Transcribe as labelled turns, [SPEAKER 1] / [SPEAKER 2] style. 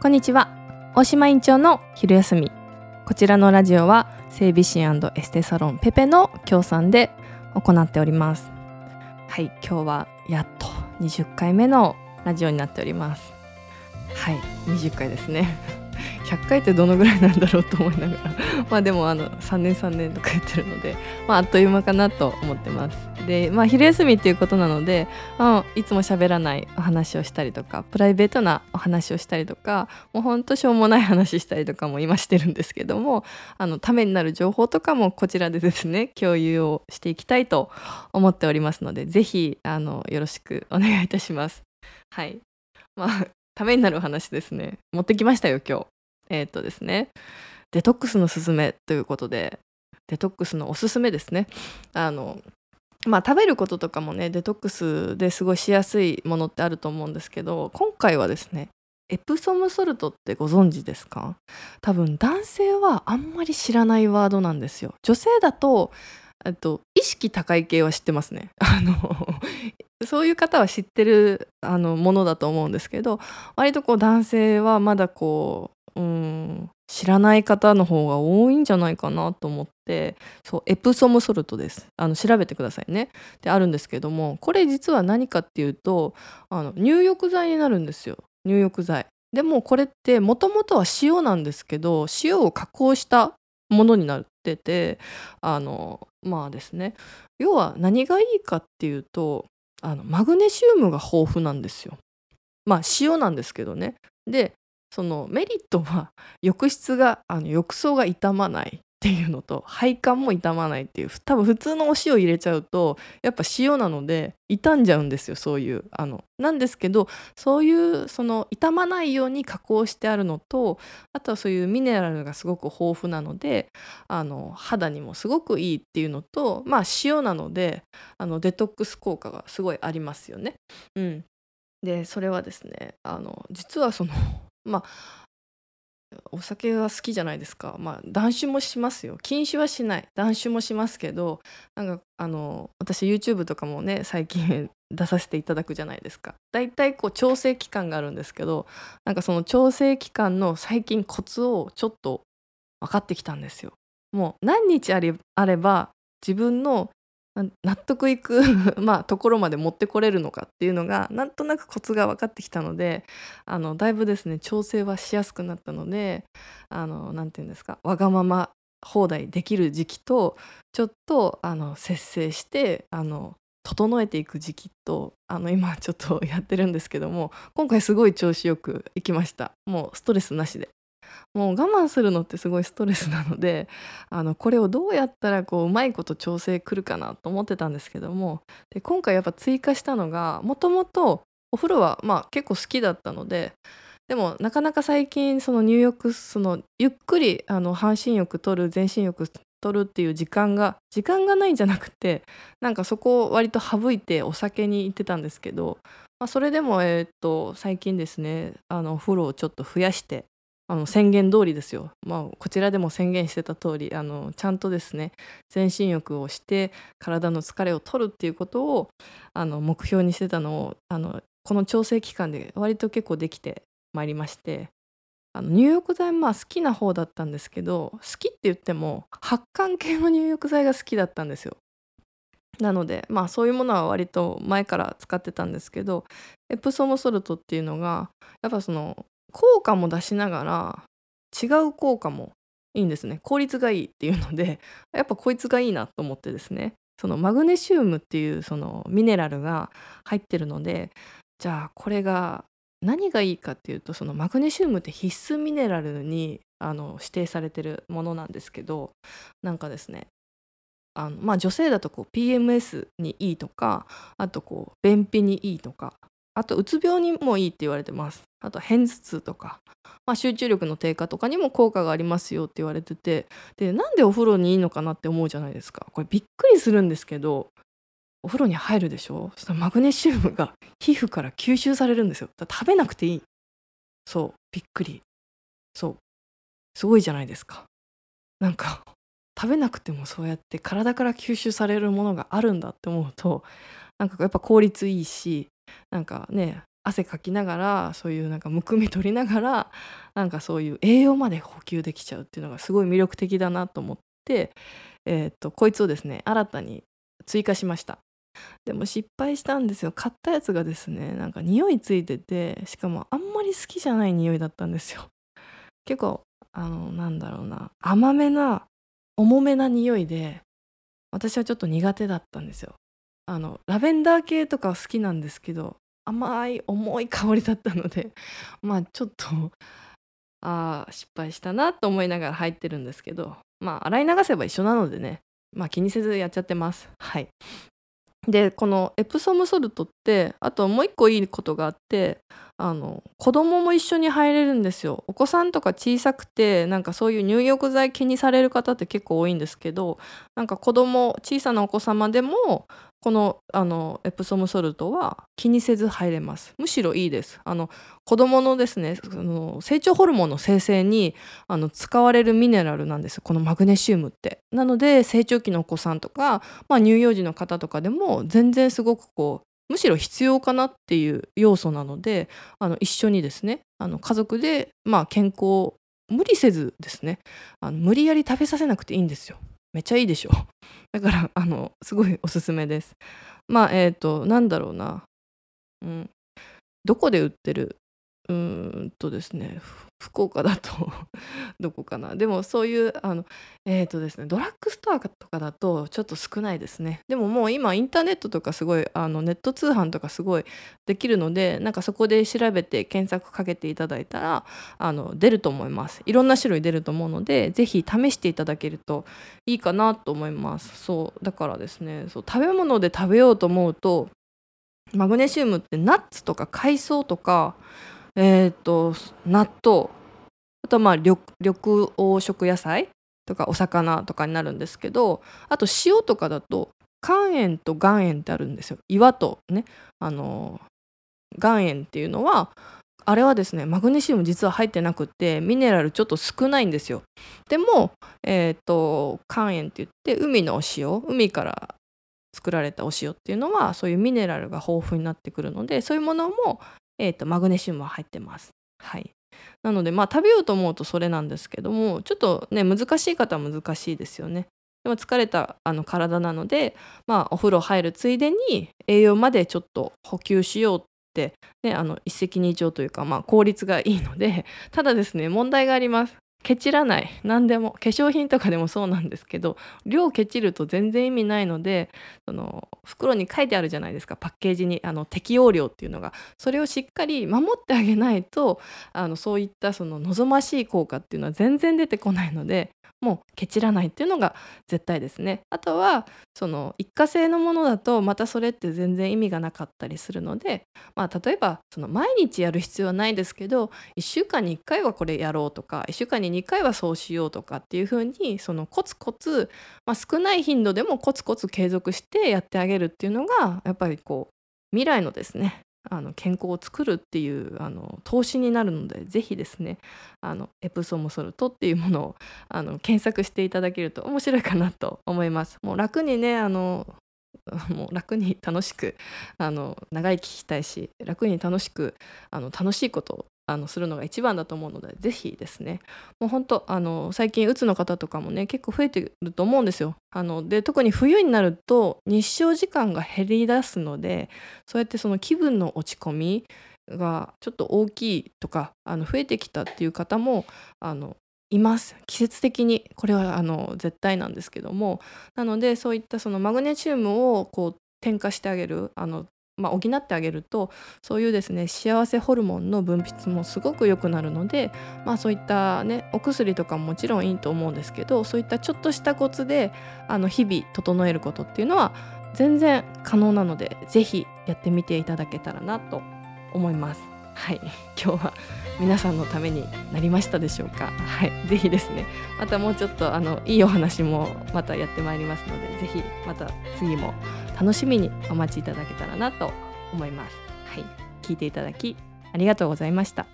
[SPEAKER 1] こんにちは。大島院長の昼休み。こちらのラジオは整備士エステサロンペペの協賛で行っております。はい今日はやっと20回目のラジオになっております。はい20回ですね。100回ってどのぐらいなんだろうと思いながら。まあでもあの3年3年とか言ってるので、まあ、あっという間かなと思ってます。でまあ昼休みっていうことなので、まあ、いつも喋らないお話をしたりとかプライベートなお話をしたりとかもうほんとしょうもない話したりとかも今してるんですけどもあのためになる情報とかもこちらでですね共有をしていきたいと思っておりますので是非よろしくお願いいたします。はい。まあためになる話ですね。持ってきましたよ今日。えっ、とですね。デトックスのすすめということでデトックスのおすすめですね。あのまあ食べることとかもねデトックスですごしやすいものってあると思うんですけど今回はですねエプソムソルトってご存知ですか？多分男性はあんまり知らないワードなんですよ。女性だとえっと意識高い系は知ってますね。あのそういう方は知ってるあのものだと思うんですけど割とこう男性はまだこううん。知らない方の方が多いんじゃないかなと思ってそうエプソムソルトです。あの調べてくださいね。であるんですけどもこれ実は何かっていうとあの入浴剤になるんですよ。入浴剤。でもこれってもともとは塩なんですけど塩を加工したものになっててあのまあですね。要は何がいいかっていうとあのマグネシウムが豊富なんですよ。まあ塩なんですけどね。でそのメリットは浴室があの浴槽が傷まないっていうのと配管も傷まないっていう多分普通のお塩入れちゃうとやっぱ塩なので傷んじゃうんですよそういうあのなんですけどそういうその傷まないように加工してあるのとあとはそういうミネラルがすごく豊富なのであの肌にもすごくいいっていうのとまあ塩なのであのデトックス効果がすごいありますよね。うん、でそれはですねあの実はそのまあお酒は好きじゃないですか。まあ断酒もしますよ。禁酒はしない。断酒もしますけどなんかあの私 YouTube とかもね最近 出させていただくじゃないですか。だいたいこう調整期間があるんですけどなんかその調整期間の最近コツをちょっと分かってきたんですよ。もう何日あれば自分の納得いく まあ、ところまで持ってこれるのかっていうのがなんとなくコツが分かってきたのであのだいぶですね調整はしやすくなったので何て言うんですかわがまま放題できる時期とちょっとあの節制してあの整えていく時期とあの今ちょっとやってるんですけども今回すごい調子よくいきました。もうストレスなしで。もう我慢するのってすごいストレスなので あのこれをどうやったらこううまいこと調整くるかなと思ってたんですけどもで今回やっぱ追加したのがもともとお風呂はまあ結構好きだったのででもなかなか最近その入浴そのゆっくりあの半身浴取る全身浴取るっていう時間が時間がないんじゃなくてなんかそこを割と省いてお酒に行ってたんですけど、まあ、それでもえ、っと最近ですねあのお風呂をちょっと増やしてあの宣言通りですよ、まあ、こちらでも宣言してた通りありちゃんとですね全身浴をして体の疲れを取るっていうことをあの目標にしてたのをあのこの調整期間で割と結構できてまいりましてあの入浴剤まあ好きな方だったんですけど好きって言っても発汗系の入浴剤が好きだったんですよ。なのでまあそういうものは割と前から使ってたんですけどエプソムソルトっていうのがやっぱその効果も出しながら違う効果もいいんですね。効率がいいっていうので やっぱこいつがいいなと思ってですね。そのマグネシウムっていうそのミネラルが入ってるのでじゃあこれが何がいいかっていうとそのマグネシウムって必須ミネラルにあの指定されてるものなんですけどなんかですねあのまあ女性だとこう PMS にいいとかあとこう便秘にいいとかあとうつ病にもいいって言われてます。あと片頭痛とか、まあ、集中力の低下とかにも効果がありますよって言われてて。でなんでお風呂にいいのかなって思うじゃないですか。これびっくりするんですけどお風呂に入るでしょ？そしたらマグネシウムが皮膚から吸収されるんですよ。食べなくていい。そうびっくり。そう。すごいじゃないですか。なんか食べなくてもそうやって体から吸収されるものがあるんだって思うとなんかやっぱ効率いいしなんかね汗かきながらそういうなんかむくみ取りながら なんかそういう栄養まで補給できちゃうっていうのがすごい魅力的だなと思って、えー、っとこいつをですね新たに追加しました。でも失敗したんですよ。買ったやつがですねなんか匂いついててしかもあんまり好きじゃない匂いだったんですよ。結構あのなんだろうな甘めな重めな匂いで私はちょっと苦手だったんですよ。あのラベンダー系とか好きなんですけど甘い重い香りだったので まあちょっとあ失敗したなと思いながら入ってるんですけどまあ洗い流せば一緒なのでねまあ気にせずやっちゃってます。はい。でこのエプソムソルトってあともう一個いいことがあってあの子供も一緒に入れるんですよ。お子さんとか小さくてなんかそういう入浴剤気にされる方って結構多いんですけどなんか子供小さなお子様でもこのあのエプソムソルトは気にせず入れます。むしろいいです。あの子どものですねその成長ホルモンの生成にあの使われるミネラルなんです。このマグネシウムって。なので成長期のお子さんとか、まあ、乳幼児の方とかでも全然すごくこうむしろ必要かなっていう要素なのであの一緒にですねあの家族で、まあ、健康無理せずですねあの無理やり食べさせなくていいんですよ。めっちゃいいでしょ。だからあのすごいおすすめです。まあえっ、ー、となんだろうな。うん。どこで売ってる？うんとですね福岡だと どこかな。でもそういうあのえっ、ー、とですねドラッグストアとかだとちょっと少ないですね。でももう今インターネットとかすごいあのネット通販とかすごいできるのでなんかそこで調べて検索かけていただいたらあの出ると思います。いろんな種類出ると思うので是非試していただけるといいかなと思います。そうだからですねそう食べ物で食べようと思うとマグネシウムってナッツとか海藻とかえっ、ー、と納豆。あとまあ緑黄色野菜とかお魚とかになるんですけどあと塩とかだと肝炎と岩塩ってあるんですよ。岩とね。あの岩塩っていうのはあれはですねマグネシウム実は入ってなくてミネラルちょっと少ないんですよ。でもえっ、ー、と肝炎って言って海のお塩海から作られたお塩っていうのはそういうミネラルが豊富になってくるのでそういうものもえーと、マグネシウムは入ってます。はい、なのでまあ食べようと思うとそれなんですけどもちょっとね難しい方は難しいですよね。でも疲れたあの体なので、まあ、お風呂入るついでに栄養までちょっと補給しようって、ね、あの一石二鳥というか、まあ、効率がいいのでただですね問題があります。ケチらない。何でも。化粧品とかでもそうなんですけど量ケチると全然意味ないのでその袋に書いてあるじゃないですか。パッケージにあの適用量っていうのが。それをしっかり守ってあげないとあのそういったその望ましい効果っていうのは全然出てこないのでもうケチらないっていうのが絶対ですね。あとはその一過性のものだとまたそれって全然意味がなかったりするので、まあ、例えばその毎日やる必要はないですけど1週間に1回はこれやろうとか1週間に2回はそうしようとかっていうふうにそのコツコツ、まあ、少ない頻度でもコツコツ継続してやってあげるっていうのがやっぱりこう未来のですね。あの健康を作るっていうあの投資になるのでぜひですねあのエプソムソルトっていうものを あの検索していただけると面白いかなと思います。もう楽にねあの もう楽に楽しくあの長生きしたいし楽に楽しくあの楽しいことをあのするのが一番だと思うのでぜひですね。もう本当あの最近うつの方とかもね結構増えてると思うんですよ。あので特に冬になると日照時間が減り出すのでそうやってその気分の落ち込みがちょっと大きいとかあの増えてきたっていう方もあのいます。季節的にこれはあの絶対なんですけども。なのでそういったそのマグネシウムをこう添加してあげるあのまあ、補ってあげるとそういうですね幸せホルモンの分泌もすごく良くなるので、まあ、そういったねお薬とかももちろんいいと思うんですけどそういったちょっとしたコツであの日々整えることっていうのは全然可能なので是非やってみていただけたらなと思います。はい、今日は皆さんのためになりましたでしょうか？はい、ぜひですね、またもうちょっとあのいいお話もまたやってまいりますので、ぜひまた次も楽しみにお待ちいただけたらなと思います。はい、聞いていただきありがとうございました。